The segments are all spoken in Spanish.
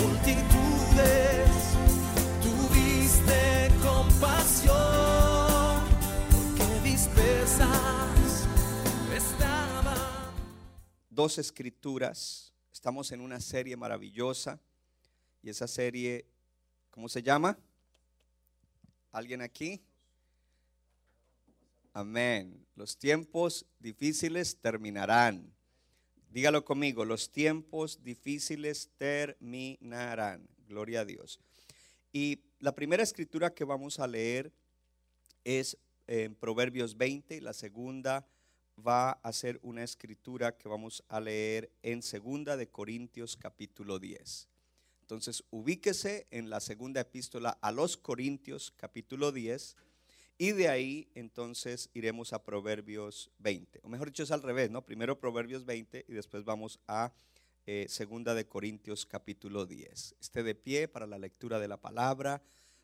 multitudes, tuviste compasión, porque dispersas estaban. dos escrituras. Estamos en una serie maravillosa. Y esa serie, ¿cómo se llama? ¿Alguien aquí? Amén. Los tiempos difíciles terminarán. Dígalo conmigo, los tiempos difíciles terminarán. Gloria a Dios. Y la primera escritura que vamos a leer es en Proverbios 20, y la segunda va a ser una escritura que vamos a leer en segunda de Corintios capítulo 10. Entonces, ubíquese en la segunda epístola a los Corintios capítulo 10 y de ahí entonces iremos a Proverbios 20. O mejor dicho, es al revés, ¿no? Primero Proverbios 20 y después vamos a eh, segunda de Corintios capítulo 10. Esté de pie para la lectura de la palabra.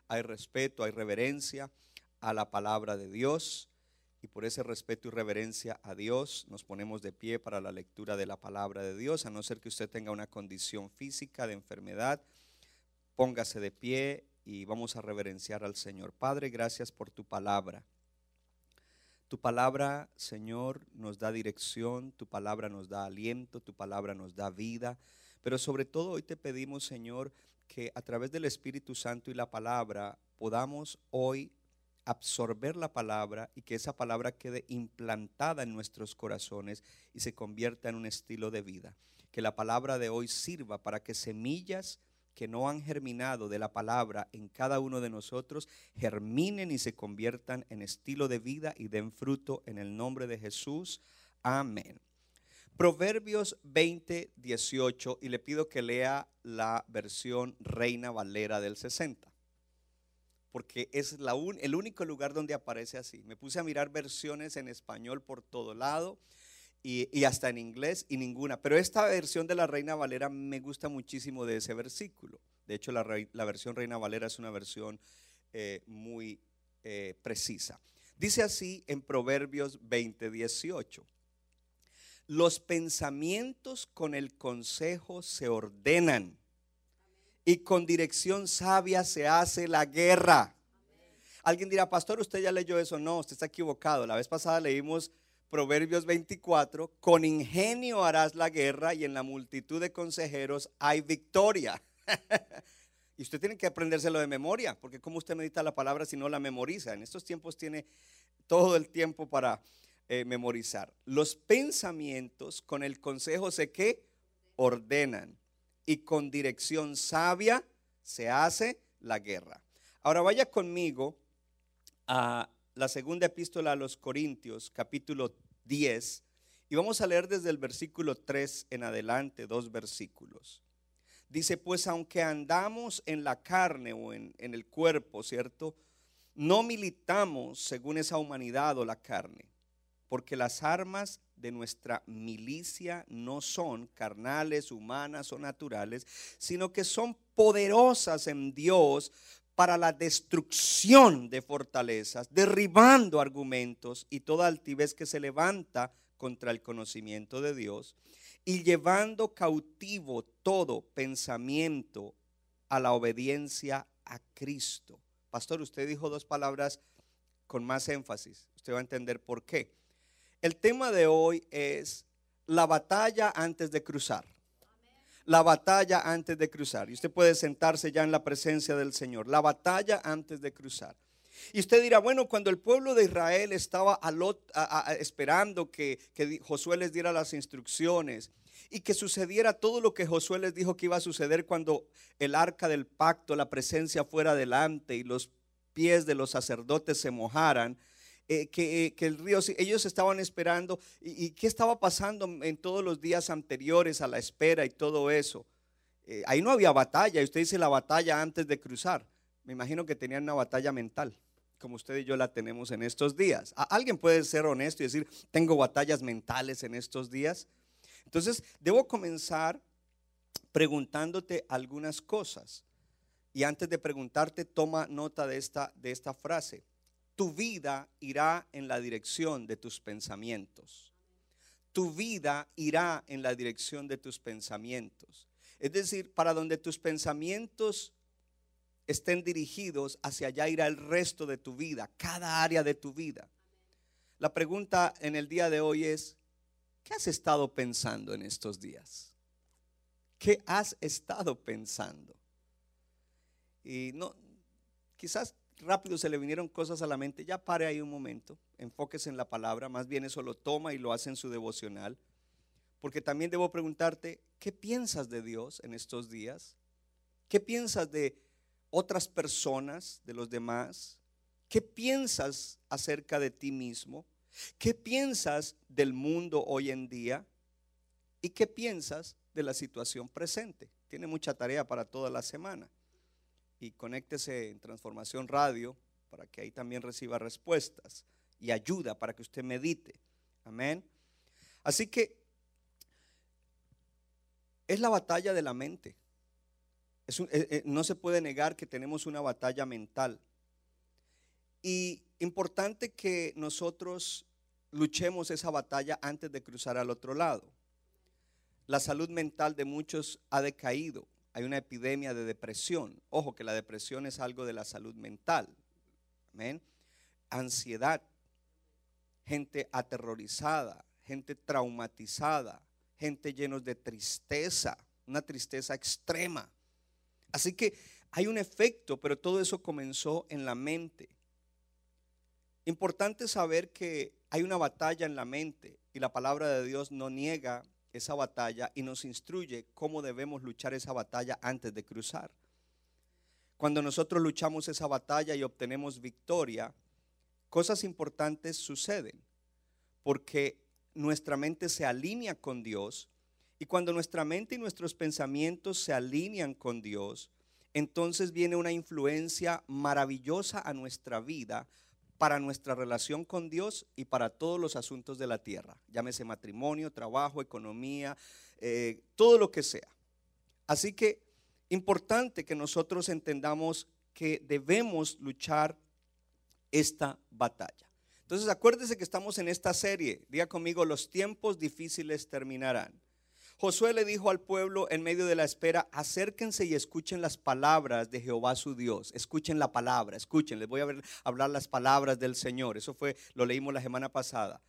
Hay respeto, hay reverencia a la palabra de Dios y por ese respeto y reverencia a Dios nos ponemos de pie para la lectura de la palabra de Dios, a no ser que usted tenga una condición física de enfermedad, póngase de pie y vamos a reverenciar al Señor. Padre, gracias por tu palabra. Tu palabra, Señor, nos da dirección, tu palabra nos da aliento, tu palabra nos da vida, pero sobre todo hoy te pedimos, Señor, que a través del Espíritu Santo y la palabra podamos hoy absorber la palabra y que esa palabra quede implantada en nuestros corazones y se convierta en un estilo de vida. Que la palabra de hoy sirva para que semillas que no han germinado de la palabra en cada uno de nosotros germinen y se conviertan en estilo de vida y den fruto en el nombre de Jesús. Amén. Proverbios 20, 18 y le pido que lea la versión Reina Valera del 60 porque es la un- el único lugar donde aparece así. Me puse a mirar versiones en español por todo lado y, hasta en inglés y ninguna. Pero esta versión de la Reina Valera me gusta muchísimo de ese versículo. De hecho, la versión Reina Valera es una versión eh, muy eh, precisa. Dice así en Proverbios 20, 18. Los pensamientos con el consejo se ordenan y con dirección sabia se hace la guerra. Alguien dirá, pastor, usted ya leyó eso. No, usted está equivocado. La vez pasada leímos Proverbios 24, con ingenio harás la guerra y en la multitud de consejeros hay victoria. y usted tiene que aprendérselo de memoria, porque como usted medita la palabra si no la memoriza? En estos tiempos tiene todo el tiempo para eh, memorizar. Los pensamientos con el consejo se que ordenan y con dirección sabia se hace la guerra. Ahora vaya conmigo a la segunda epístola a los Corintios, capítulo 10, y vamos a leer desde el versículo 3 en adelante, dos versículos. Dice, pues aunque andamos en la carne o en, en el cuerpo, ¿cierto? No militamos según esa humanidad o la carne, porque las armas de nuestra milicia no son carnales, humanas o naturales, sino que son poderosas en Dios para la destrucción de fortalezas, derribando argumentos y toda altivez que se levanta contra el conocimiento de Dios y llevando cautivo todo pensamiento a la obediencia a Cristo. Pastor, usted dijo dos palabras con más énfasis. Usted va a entender por qué. El tema de hoy es la batalla antes de cruzar. La batalla antes de cruzar. Y usted puede sentarse ya en la presencia del Señor. La batalla antes de cruzar. Y usted dirá, bueno, cuando el pueblo de Israel estaba a- a- esperando que, que Josué les diera las instrucciones y que sucediera todo lo que Josué les dijo que iba a suceder cuando el arca del pacto, la presencia fuera adelante y los pies de los sacerdotes se mojaran, eh, que, eh, que el río, ellos estaban esperando y, y qué estaba pasando en todos los días anteriores a la espera y todo eso. eh, ahí no había batalla. Y usted dice la batalla antes de cruzar. Me imagino que tenían una batalla mental, como usted y yo la tenemos en estos días. ¿Alguien puede ser honesto y decir, tengo batallas mentales en estos días? Entonces, debo comenzar preguntándote algunas cosas. Y antes de preguntarte, toma nota de esta, de esta frase. Tu vida irá en la dirección de tus pensamientos. Tu vida irá en la dirección de tus pensamientos. Es decir, para donde tus pensamientos estén dirigidos, hacia allá irá el resto de tu vida, cada área de tu vida. La pregunta en el día de hoy es, ¿qué has estado pensando en estos días? ¿Qué has estado pensando? Y no, quizás rápido se le vinieron cosas a la mente, ya pare ahí un momento, enfóquese en la palabra, más bien eso lo toma y lo hace en su devocional. Porque también debo preguntarte, ¿qué piensas de Dios en estos días? ¿Qué piensas de otras personas, de los demás? ¿Qué piensas acerca de ti mismo? ¿Qué piensas del mundo hoy en día? ¿Y qué piensas de la situación presente? Tiene mucha tarea para toda la semana y conéctese en Transformación Radio para que ahí también reciba respuestas y ayuda para que usted medite. Amén. Así que es la batalla de la mente. Eh, eh, no se puede negar que tenemos una batalla mental. Y importante que nosotros luchemos esa batalla antes de cruzar al otro lado. La salud mental de muchos ha decaído hay una epidemia de depresión. Ojo que la depresión es algo de la salud mental. Amén. Ansiedad, gente aterrorizada, gente traumatizada, gente llenos de tristeza, una tristeza extrema. Así que hay un efecto, pero todo eso comenzó en la mente. Importante saber que hay una batalla en la mente y la palabra de Dios no niega esa batalla y nos instruye cómo debemos luchar esa batalla antes de cruzar. Cuando nosotros luchamos esa batalla y obtenemos victoria, cosas importantes suceden, porque nuestra mente se alinea con Dios y cuando nuestra mente y nuestros pensamientos se alinean con Dios, entonces viene una influencia maravillosa a nuestra vida para nuestra relación con Dios y para todos los asuntos de la tierra, llámese matrimonio, trabajo, economía, eh, todo lo que sea. Así que importante que nosotros entendamos que debemos luchar esta batalla. Entonces acuérdese que estamos en esta serie, diga conmigo, los tiempos difíciles terminarán. Josué le dijo al pueblo en medio de la espera, acérquense y escuchen las palabras de Jehová su Dios. Escuchen la palabra, escuchen, les voy a hablar las palabras del Señor. Eso fue, lo leímos la semana pasada.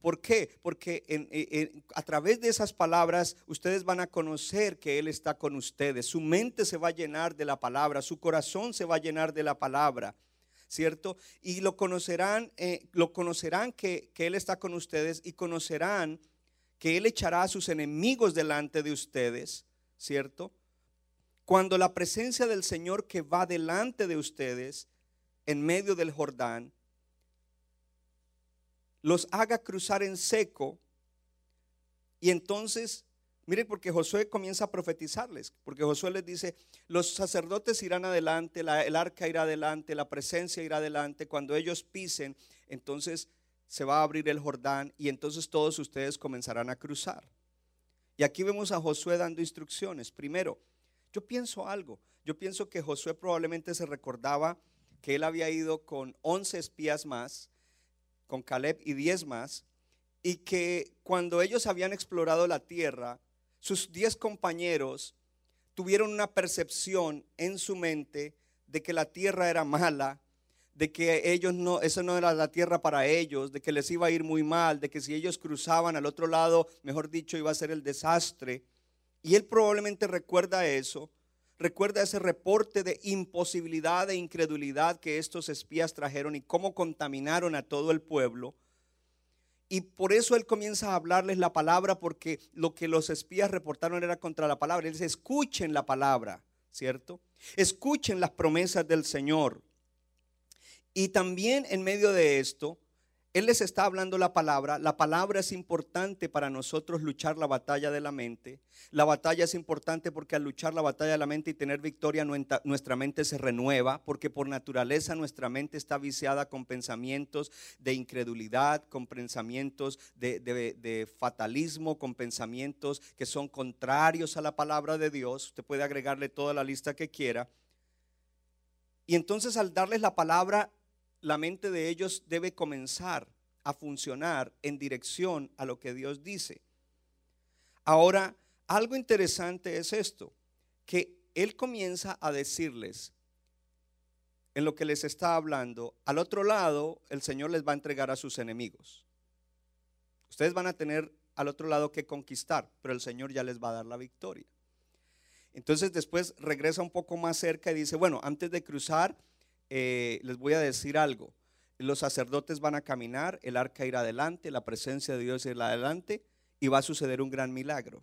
¿Por qué? Porque a través de esas palabras ustedes van a conocer que Él está con ustedes. Su mente se va a llenar de la palabra, su corazón se va a llenar de la palabra. ¿Cierto? Y lo conocerán, eh, lo conocerán que, que Él está con ustedes y conocerán que Él echará a sus enemigos delante de ustedes, ¿cierto? Cuando la presencia del Señor que va delante de ustedes en medio del Jordán, los haga cruzar en seco y entonces Miren, porque Josué comienza a profetizarles, porque Josué les dice, los sacerdotes irán adelante, el arca irá adelante, la presencia irá adelante, cuando ellos pisen, entonces se va a abrir el Jordán y entonces todos ustedes comenzarán a cruzar. Y aquí vemos a Josué dando instrucciones. Primero, yo pienso algo. Yo pienso que Josué probablemente se recordaba que él había ido con 11 espías más, con Caleb y 10 más, y que cuando ellos habían explorado la tierra, sus 10 compañeros tuvieron una percepción en su mente de que la tierra era mala, de que ellos no, eso no era la tierra para ellos, de que les iba a ir muy mal, de que si ellos cruzaban al otro lado, mejor dicho, iba a ser el desastre. Y él probablemente recuerda eso, recuerda ese reporte de imposibilidad e incredulidad que estos espías trajeron y cómo contaminaron a todo el pueblo. Y por eso él comienza a hablarles la palabra, porque lo que los espías reportaron era contra la palabra. Él dice, escuchen la palabra, ¿cierto? Escuchen las promesas del Señor. Y también en medio de esto, Él les está hablando la palabra. La palabra es importante para nosotros luchar la batalla de la mente. La batalla es importante porque al luchar la batalla de la mente y tener victoria, nuestra mente se renueva, porque por naturaleza nuestra mente está viciada con pensamientos de incredulidad, con pensamientos de fatalismo, con pensamientos que son contrarios a la palabra de Dios. Usted puede agregarle toda la lista que quiera. Y entonces al darles la palabra, la mente de ellos debe comenzar a funcionar en dirección a lo que Dios dice. Ahora, algo interesante es esto, que Él comienza a decirles en lo que les está hablando, al otro lado el Señor les va a entregar a sus enemigos. Ustedes van a tener al otro lado que conquistar, pero el Señor ya les va a dar la victoria. Entonces después regresa un poco más cerca y dice, bueno, antes de cruzar, eh, les voy a decir algo. Los sacerdotes van a caminar, el arca irá adelante, la presencia de Dios irá adelante y va a suceder un gran milagro.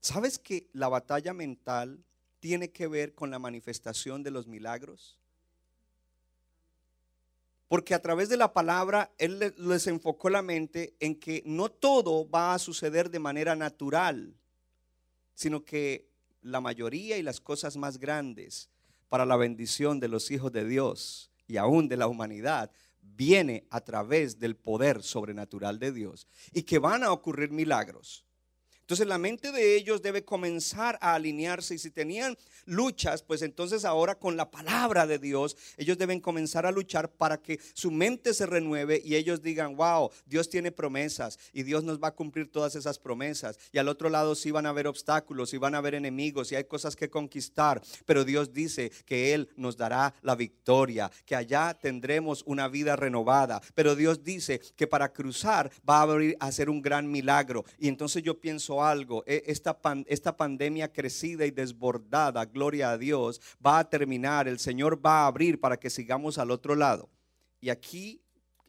¿Sabes que la batalla mental tiene que ver con la manifestación de los milagros? Porque a través de la palabra Él le- les enfocó la mente en que no todo va a suceder de manera natural, sino que la mayoría y las cosas más grandes para la bendición de los hijos de Dios y aún de la humanidad viene a través del poder sobrenatural de Dios y que van a ocurrir milagros. Entonces la mente de ellos debe comenzar a alinearse y si tenían luchas, pues entonces ahora con la palabra de Dios, ellos deben comenzar a luchar para que su mente se renueve y ellos digan, wow, Dios tiene promesas y Dios nos va a cumplir todas esas promesas. Y al otro lado sí van a haber obstáculos y van a haber enemigos y hay cosas que conquistar, pero Dios dice que Él nos dará la victoria, que allá tendremos una vida renovada, pero Dios dice que para cruzar va a abrir a hacer un gran milagro. Y entonces yo pienso algo, e- esta, esta pandemia crecida y desbordada, gloria a Dios, va a terminar, el Señor va a abrir para que sigamos al otro lado. Y aquí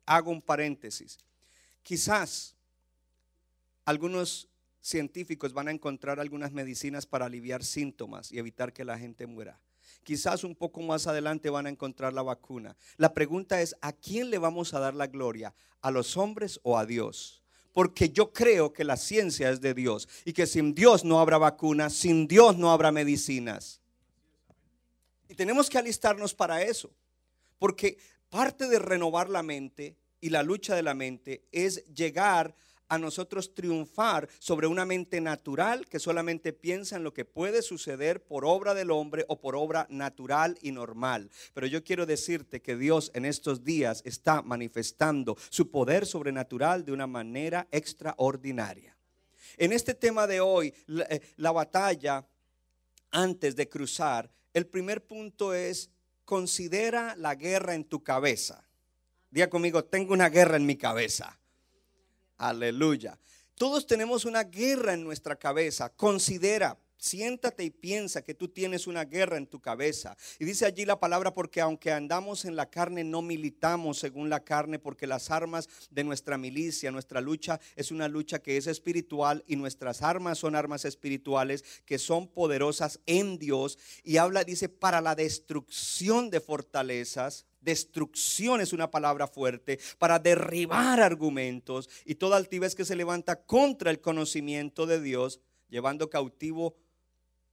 hago un paréntesis. Quizás algunos científicos van a encontrar algunas medicinas para aliviar síntomas y evitar que la gente muera. Quizás un poco más adelante van a encontrar la vacuna. La pregunta es, ¿a quién le vamos a dar la gloria? ¿A los hombres o a Dios? Porque yo creo que la ciencia es de Dios y que sin Dios no habrá vacunas, sin Dios no habrá medicinas. Y tenemos que alistarnos para eso. Porque parte de renovar la mente y la lucha de la mente es llegar a nosotros triunfar sobre una mente natural que solamente piensa en lo que puede suceder por obra del hombre o por obra natural y normal. Pero yo quiero decirte que Dios en estos días está manifestando su poder sobrenatural de una manera extraordinaria. En este tema de hoy, la, eh, la batalla antes de cruzar, el primer punto es considera la guerra en tu cabeza. Diga conmigo, tengo una guerra en mi cabeza. Aleluya. Todos tenemos una guerra en nuestra cabeza. Considera, siéntate y piensa que tú tienes una guerra en tu cabeza. Y dice allí la palabra, porque aunque andamos en la carne, no militamos según la carne, porque las armas de nuestra milicia, nuestra lucha, es una lucha que es espiritual y nuestras armas son armas espirituales que son poderosas en Dios. Y habla, dice, para la destrucción de fortalezas. Destrucción es una palabra fuerte para derribar argumentos y toda altivez que se levanta contra el conocimiento de Dios, llevando cautivo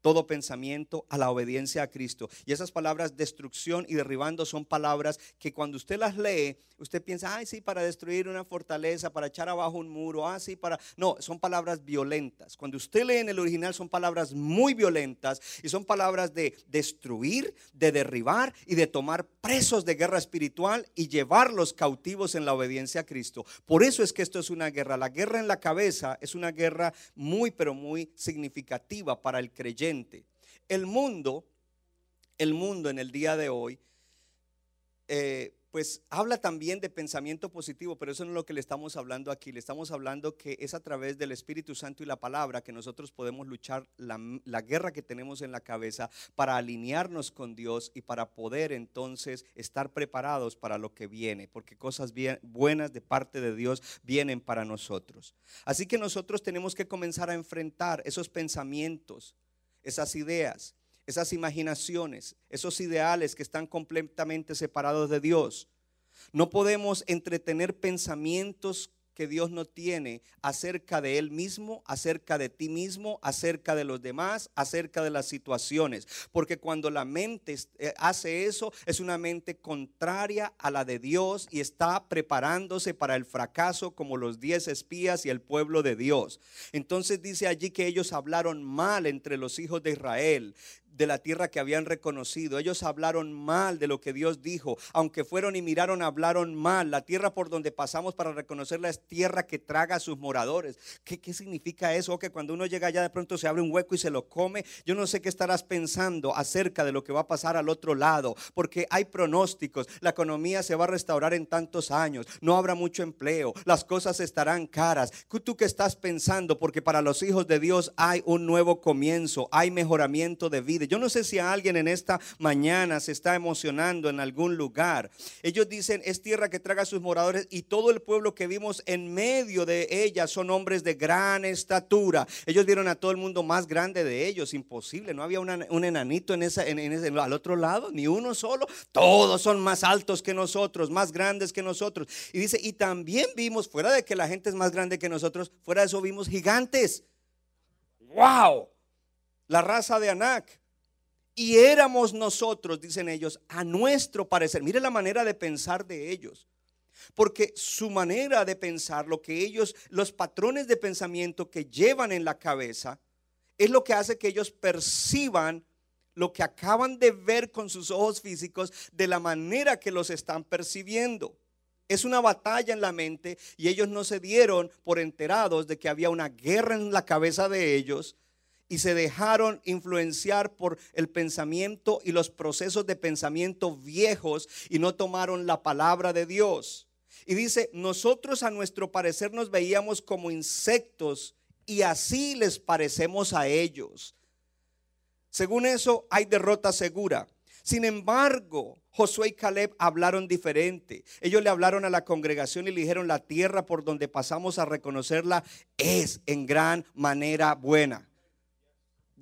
todo pensamiento a la obediencia a Cristo. Y esas palabras destrucción y derribando son palabras que cuando usted las lee, usted piensa, ay, sí, para destruir una fortaleza, para echar abajo un muro, ah, sí, para... No, son palabras violentas. Cuando usted lee en el original son palabras muy violentas y son palabras de destruir, de derribar y de tomar presos de guerra espiritual y llevarlos cautivos en la obediencia a Cristo. Por eso es que esto es una guerra. La guerra en la cabeza es una guerra muy, pero muy significativa para el creyente. El mundo, el mundo en el día de hoy, eh, pues habla también de pensamiento positivo, pero eso no es lo que le estamos hablando aquí. Le estamos hablando que es a través del Espíritu Santo y la palabra que nosotros podemos luchar la, la guerra que tenemos en la cabeza para alinearnos con Dios y para poder entonces estar preparados para lo que viene, porque cosas bien, buenas de parte de Dios vienen para nosotros. Así que nosotros tenemos que comenzar a enfrentar esos pensamientos, esas ideas, esas imaginaciones, esos ideales que están completamente separados de Dios. No podemos entretener pensamientos que Dios no tiene acerca de Él mismo, acerca de ti mismo, acerca de los demás, acerca de las situaciones. Porque cuando la mente eh, hace eso, es una mente contraria a la de Dios y está preparándose para el fracaso como los diez espías y el pueblo de Dios. Entonces dice allí que ellos hablaron mal entre los hijos de Israel de la tierra que habían reconocido. Ellos hablaron mal de lo que Dios dijo. Aunque fueron y miraron, hablaron mal. La tierra por donde pasamos para reconocerla es tierra que traga a sus moradores. ¿Qué, qué significa eso? que cuando uno llega allá de pronto se abre un hueco y se lo come. Yo no sé qué estarás pensando acerca de lo que va a pasar al otro lado. Porque hay pronósticos. La economía se va a restaurar en tantos años. No habrá mucho empleo. Las cosas estarán caras. ¿Tú qué estás pensando? Porque para los hijos de Dios hay un nuevo comienzo. Hay mejoramiento de vida. Yo no sé si alguien en esta mañana se está emocionando en algún lugar. Ellos dicen, es tierra que traga a sus moradores y todo el pueblo que vimos en medio de ella son hombres de gran estatura. Ellos vieron a todo el mundo más grande de ellos, imposible. No había un enanito en esa, en, ese, al otro lado, ni uno solo. Todos son más altos que nosotros, más grandes que nosotros. Y dice, y también vimos, fuera de que la gente es más grande que nosotros, fuera de eso vimos gigantes. ¡Wow! La raza de Anak. Y éramos nosotros, dicen ellos, a nuestro parecer. Mire la manera de pensar de ellos. Porque su manera de pensar, lo que ellos, los patrones de pensamiento que llevan en la cabeza, es lo que hace que ellos perciban lo que acaban de ver con sus ojos físicos de la manera que los están percibiendo. Es una batalla en la mente y ellos no se dieron por enterados de que había una guerra en la cabeza de ellos y se dejaron influenciar por el pensamiento y los procesos de pensamiento viejos y no tomaron la palabra de Dios. Y dice, nosotros a nuestro parecer nos veíamos como insectos y así les parecemos a ellos. Según eso, hay derrota segura. Sin embargo, Josué y Caleb hablaron diferente. Ellos le hablaron a la congregación y le dijeron, la tierra por donde pasamos a reconocerla es en gran manera buena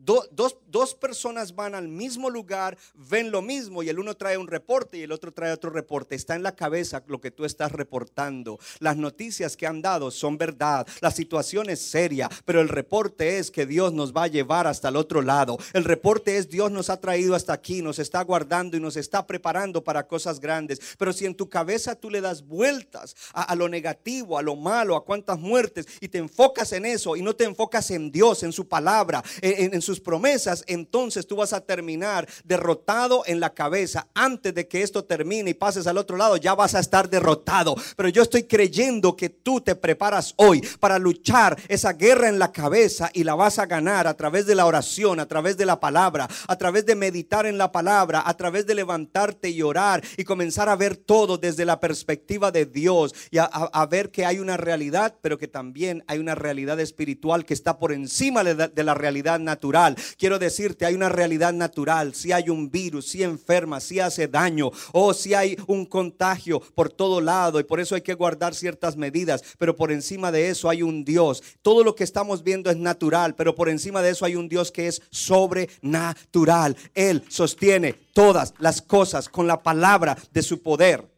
dos, dos, personas van al mismo lugar, ven lo mismo y el uno trae un reporte y el otro trae otro reporte. Está en la cabeza lo que tú estás reportando. Las noticias que han dado son verdad. La situación es seria, pero el reporte es que Dios nos va a llevar hasta el otro lado. El reporte es Dios nos ha traído hasta aquí, nos está guardando y nos está preparando para cosas grandes. Pero si en tu cabeza tú le das vueltas a, lo negativo, a lo malo, a cuántas muertes y te enfocas en eso y no te enfocas en Dios, en su palabra, en, en su promesas, entonces tú vas a terminar derrotado en la cabeza. Antes de que esto termine y pases al otro lado, ya vas a estar derrotado. Pero yo estoy creyendo que tú te preparas hoy para luchar esa guerra en la cabeza y la vas a ganar a través de la oración, a través de la palabra, a través de meditar en la palabra, a través de levantarte y orar y comenzar a ver todo desde la perspectiva de Dios y a, ver que hay una realidad, pero que también hay una realidad espiritual que está por encima de la realidad natural Quiero decirte, hay una realidad natural. Si hay un virus, si enferma, si hace daño, o si hay un contagio por todo lado, y por eso hay que guardar ciertas medidas. Pero por encima de eso hay un Dios. Todo lo que estamos viendo es natural, pero por encima de eso hay un Dios que es sobrenatural. Él sostiene todas las cosas con la palabra de su poder.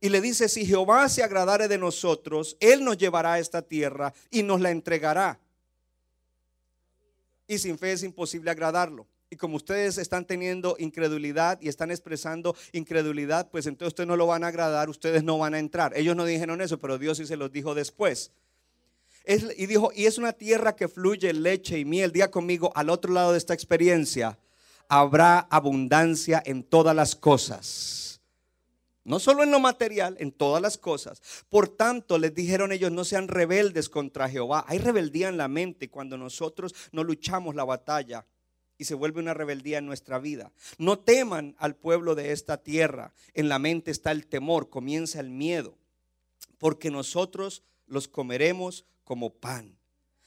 Y le dice, si Jehová se agradare de nosotros, Él nos llevará a esta tierra y nos la entregará y sin fe es imposible agradarlo. Y como ustedes están teniendo incredulidad y están expresando incredulidad, pues entonces ustedes no lo van a agradar, ustedes no van a entrar. Ellos no dijeron eso, pero Dios sí se los dijo después. y dijo, y es una tierra que fluye leche y miel. Diga conmigo, al otro lado de esta experiencia habrá abundancia en todas las cosas no solo en lo material, en todas las cosas. Por tanto, les dijeron ellos, no sean rebeldes contra Jehová. Hay rebeldía en la mente cuando nosotros no luchamos la batalla y se vuelve una rebeldía en nuestra vida. No teman al pueblo de esta tierra. En la mente está el temor, comienza el miedo, porque nosotros los comeremos como pan.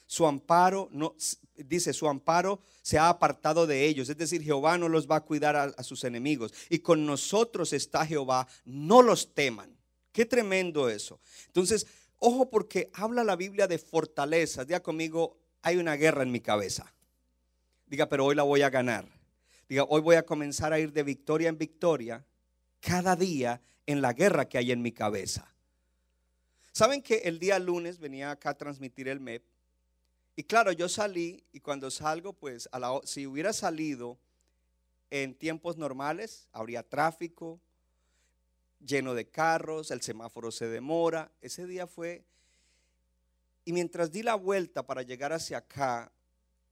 Su amparo no dice, su amparo se ha apartado de ellos, es decir, Jehová no los va a cuidar a, sus enemigos y con nosotros está Jehová, no los teman. Qué tremendo eso. Entonces, ojo porque habla la Biblia de fortalezas. Diga conmigo, hay una guerra en mi cabeza. Diga, pero hoy la voy a ganar. Diga, hoy voy a comenzar a ir de victoria en victoria cada día en la guerra que hay en mi cabeza. Saben que el día lunes venía acá a transmitir el MEP. Y claro, yo salí y cuando salgo, pues si hubiera salido en tiempos normales, habría tráfico, lleno de carros, el semáforo se demora. Ese día fue... Y mientras di la vuelta para llegar hacia acá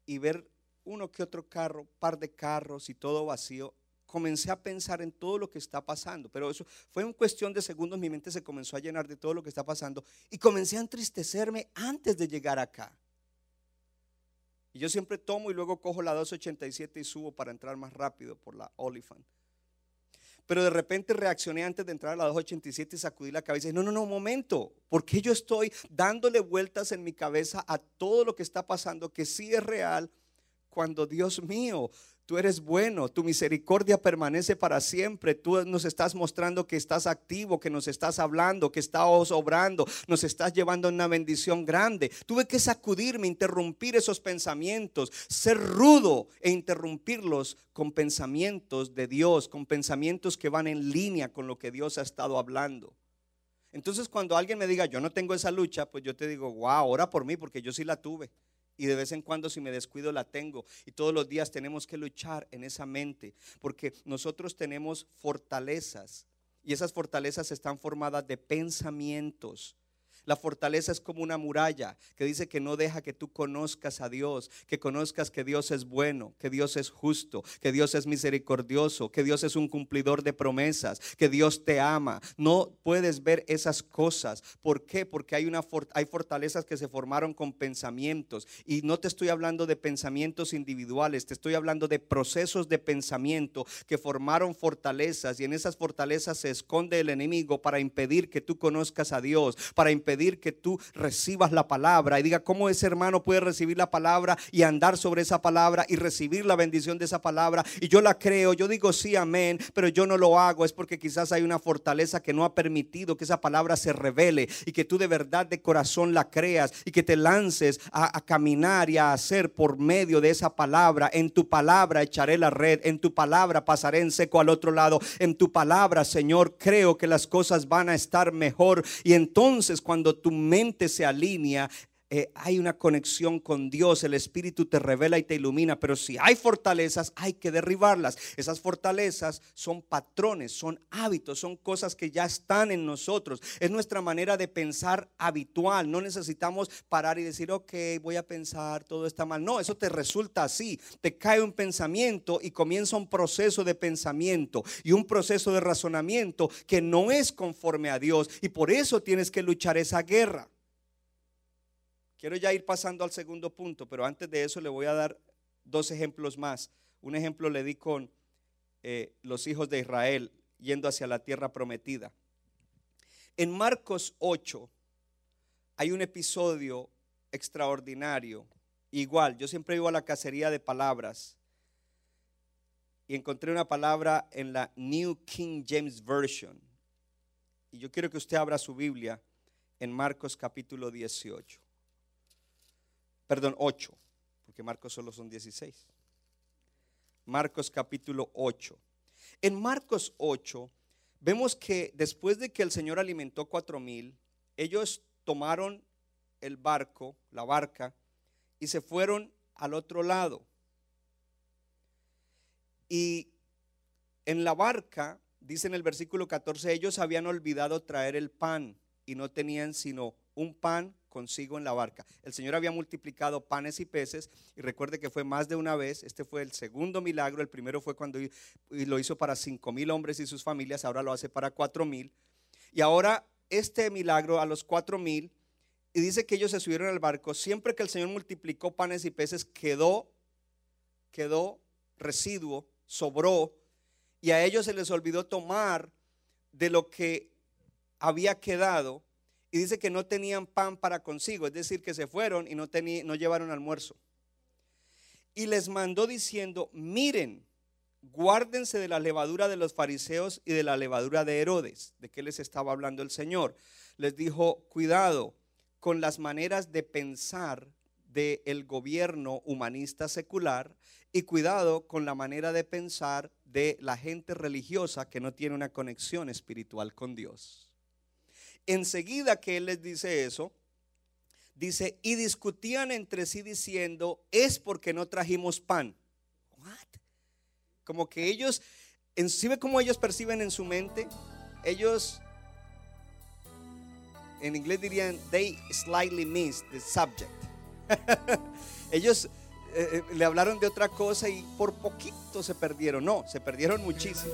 y ver uno que otro carro, par de carros y todo vacío, comencé a pensar en todo lo que está pasando. Pero eso fue en cuestión de segundos, mi mente se comenzó a llenar de todo lo que está pasando y comencé a entristecerme antes de llegar acá. Y yo siempre tomo y luego cojo la 287 y subo para entrar más rápido por la Oliphant. Pero de repente reaccioné antes de entrar a la 287 y sacudí la cabeza y no, no, no, momento. porque yo estoy dándole vueltas en mi cabeza a todo lo que está pasando que sí es real cuando Dios mío, Tú eres bueno, tu misericordia permanece para siempre. Tú nos estás mostrando que estás activo, que nos estás hablando, que estás obrando, nos estás llevando a una bendición grande. Tuve que sacudirme, interrumpir esos pensamientos, ser rudo e interrumpirlos con pensamientos de Dios, con pensamientos que van en línea con lo que Dios ha estado hablando. Entonces cuando alguien me diga, yo no tengo esa lucha, pues yo te digo, wow, ora por mí porque yo sí la tuve. Y de vez en cuando si me descuido la tengo. Y todos los días tenemos que luchar en esa mente. Porque nosotros tenemos fortalezas. Y esas fortalezas están formadas de pensamientos la fortaleza es como una muralla que dice que no deja que tú conozcas a Dios, que conozcas que Dios es bueno, que Dios es justo, que Dios es misericordioso, que Dios es un cumplidor de promesas, que Dios te ama. No puedes ver esas cosas. ¿Por qué? Porque hay, hay fortalezas que se formaron con pensamientos. Y no te estoy hablando de pensamientos individuales, te estoy hablando de procesos de pensamiento que formaron fortalezas y en esas fortalezas se esconde el enemigo para impedir que tú conozcas a Dios, para impedir pedir que tú recibas la palabra y diga cómo ese hermano puede recibir la palabra y andar sobre esa palabra y recibir la bendición de esa palabra. Y yo la creo, yo digo sí, amén, pero yo no lo hago. Es porque quizás hay una fortaleza que no ha permitido que esa palabra se revele y que tú de verdad de corazón la creas y que te lances a, a caminar y a hacer por medio de esa palabra. En tu palabra echaré la red, en tu palabra pasaré en seco al otro lado. En tu palabra, Señor, creo que las cosas van a estar mejor. Y entonces cuando tu mente se alinea, eh, hay una conexión con Dios, el Espíritu te revela y te ilumina, pero si hay fortalezas, hay que derribarlas. Esas fortalezas son patrones, son hábitos, son cosas que ya están en nosotros. Es nuestra manera de pensar habitual. No necesitamos parar y decir, ok, voy a pensar, todo está mal. No, eso te resulta así. Te cae un pensamiento y comienza un proceso de pensamiento y un proceso de razonamiento que no es conforme a Dios. Y por eso tienes que luchar esa guerra. Quiero ya ir pasando al segundo punto, pero antes de eso le voy a dar dos ejemplos más. Un ejemplo le di con eh, los hijos de Israel yendo hacia la tierra prometida. En Marcos 8 hay un episodio extraordinario. Igual, yo siempre iba a la cacería de palabras y encontré una palabra en la New King James Version. Y yo quiero que usted abra su Biblia en Marcos capítulo 18 perdón, 8, porque Marcos solo son 16. Marcos capítulo 8. En Marcos 8 vemos que después de que el Señor alimentó cuatro mil, ellos tomaron el barco, la barca, y se fueron al otro lado. Y en la barca, dice en el versículo 14, ellos habían olvidado traer el pan y no tenían sino un pan consigo en la barca. El Señor había multiplicado panes y peces y recuerde que fue más de una vez. Este fue el segundo milagro. El primero fue cuando lo hizo para cinco mil hombres y sus familias. Ahora lo hace para cuatro mil. Y ahora este milagro a los cuatro mil y dice que ellos se subieron al barco. Siempre que el Señor multiplicó panes y peces quedó, quedó residuo, sobró y a ellos se les olvidó tomar de lo que había quedado y dice que no tenían pan para consigo, es decir, que se fueron y no, no llevaron almuerzo. Y les mandó diciendo, miren, guárdense de la levadura de los fariseos y de la levadura de Herodes. ¿De qué les estaba hablando el Señor? Les dijo, cuidado con las maneras de pensar del gobierno humanista secular y cuidado con la manera de pensar de la gente religiosa que no tiene una conexión espiritual con Dios. Enseguida que él les dice eso, dice, y discutían entre sí diciendo, es porque no trajimos pan. What? Como que ellos, ¿sí ve cómo ellos perciben en su mente? Ellos, en inglés dirían, they slightly missed the subject. ellos eh, eh, le hablaron de otra cosa y por poquito se perdieron. No, se perdieron muchísimo.